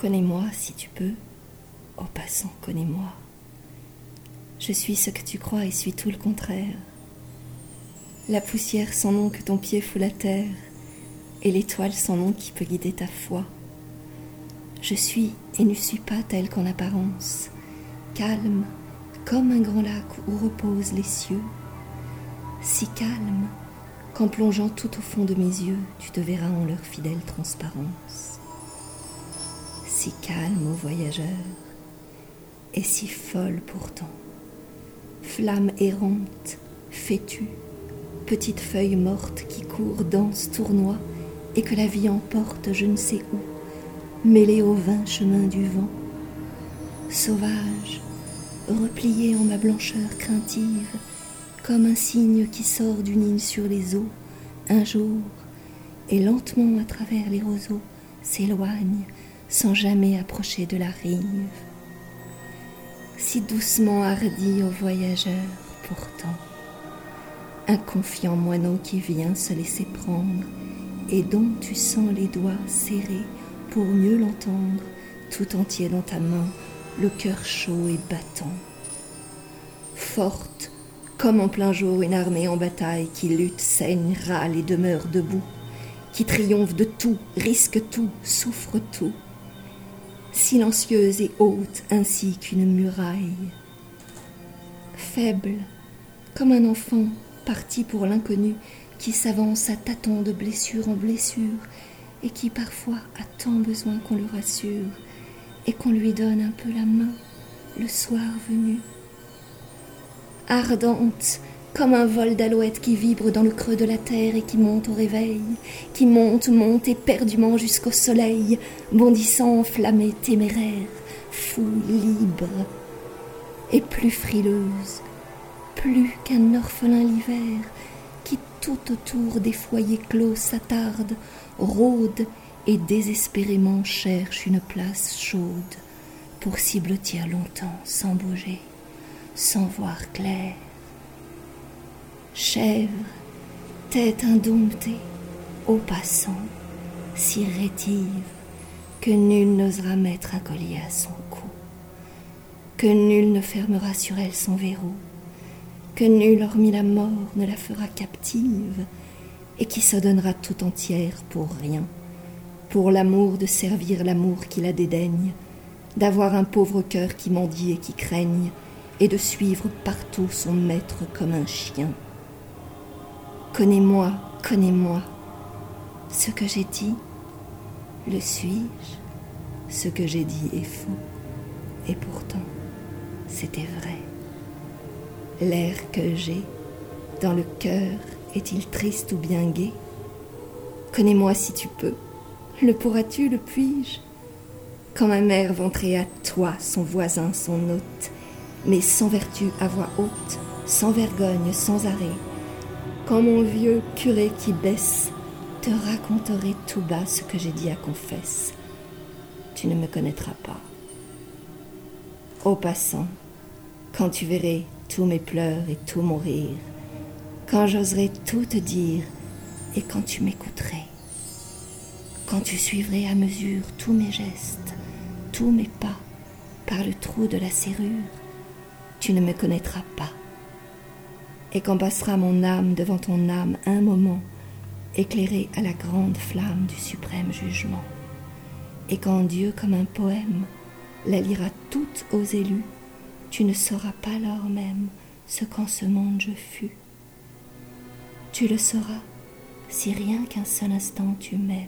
Connais-moi si tu peux. Au passant, connais-moi. Je suis ce que tu crois et suis tout le contraire. La poussière sans nom que ton pied fout la terre, et l'étoile sans nom qui peut guider ta foi. Je suis et ne suis pas telle qu'en apparence, calme comme un grand lac où reposent les cieux, si calme qu'en plongeant tout au fond de mes yeux, tu te verras en leur fidèle transparence. Calme, ô voyageur, et si folle pourtant, flamme errante, fétue, petite feuille morte qui court, danse, tournoie, et que la vie emporte je ne sais où, mêlée au vain chemin du vent. Sauvage, repliée en ma blancheur craintive, comme un cygne qui sort d'une île sur les eaux, un jour, et lentement à travers les roseaux s'éloigne sans jamais approcher de la rive. Si doucement hardi au voyageur, pourtant, un confiant moineau qui vient se laisser prendre et dont tu sens les doigts serrés pour mieux l'entendre, tout entier dans ta main, le cœur chaud et battant. Forte, comme en plein jour une armée en bataille qui lutte, saigne, râle et demeure debout, qui triomphe de tout, risque tout, souffre tout, silencieuse et haute ainsi qu'une muraille. Faible, comme un enfant parti pour l'inconnu, qui s'avance à tâtons de blessure en blessure, et qui parfois a tant besoin qu'on le rassure, et qu'on lui donne un peu la main le soir venu. Ardente, comme un vol d'alouette qui vibre dans le creux de la terre et qui monte au réveil, qui monte, monte éperdument jusqu'au soleil, bondissant, enflammée, téméraire, fou, libre, et plus frileuse, plus qu'un orphelin l'hiver, qui tout autour des foyers clos s'attarde, rôde et désespérément cherche une place chaude pour s'y blottir longtemps sans bouger, sans voir clair. Chèvre, tête indomptée, au passant, si rétive que nul n'osera mettre un collier à son cou, que nul ne fermera sur elle son verrou, que nul hormis la mort ne la fera captive, et qui se donnera tout entière pour rien, pour l'amour de servir l'amour qui la dédaigne, d'avoir un pauvre cœur qui mendie et qui craigne, et de suivre partout son maître comme un chien. Connais-moi, connais-moi. Ce que j'ai dit, le suis-je? Ce que j'ai dit est faux, et pourtant, c'était vrai. L'air que j'ai dans le cœur est-il triste ou bien gai? Connais-moi si tu peux. Le pourras-tu, le puis-je? Quand ma mère ventrait à toi, son voisin, son hôte, mais sans vertu à voix haute, sans vergogne, sans arrêt, quand mon vieux curé qui baisse te raconterait tout bas ce que j'ai dit à confesse, tu ne me connaîtras pas. Au passant, quand tu verrais tous mes pleurs et tout mon rire, quand j'oserais tout te dire et quand tu m'écouterais, quand tu suivrais à mesure tous mes gestes, tous mes pas par le trou de la serrure, tu ne me connaîtras pas. Et quand passera mon âme devant ton âme un moment, éclairée à la grande flamme du suprême jugement, et quand Dieu comme un poème la lira toute aux élus, tu ne sauras pas lors même ce qu'en ce monde je fus. Tu le sauras si rien qu'un seul instant tu m'aimes.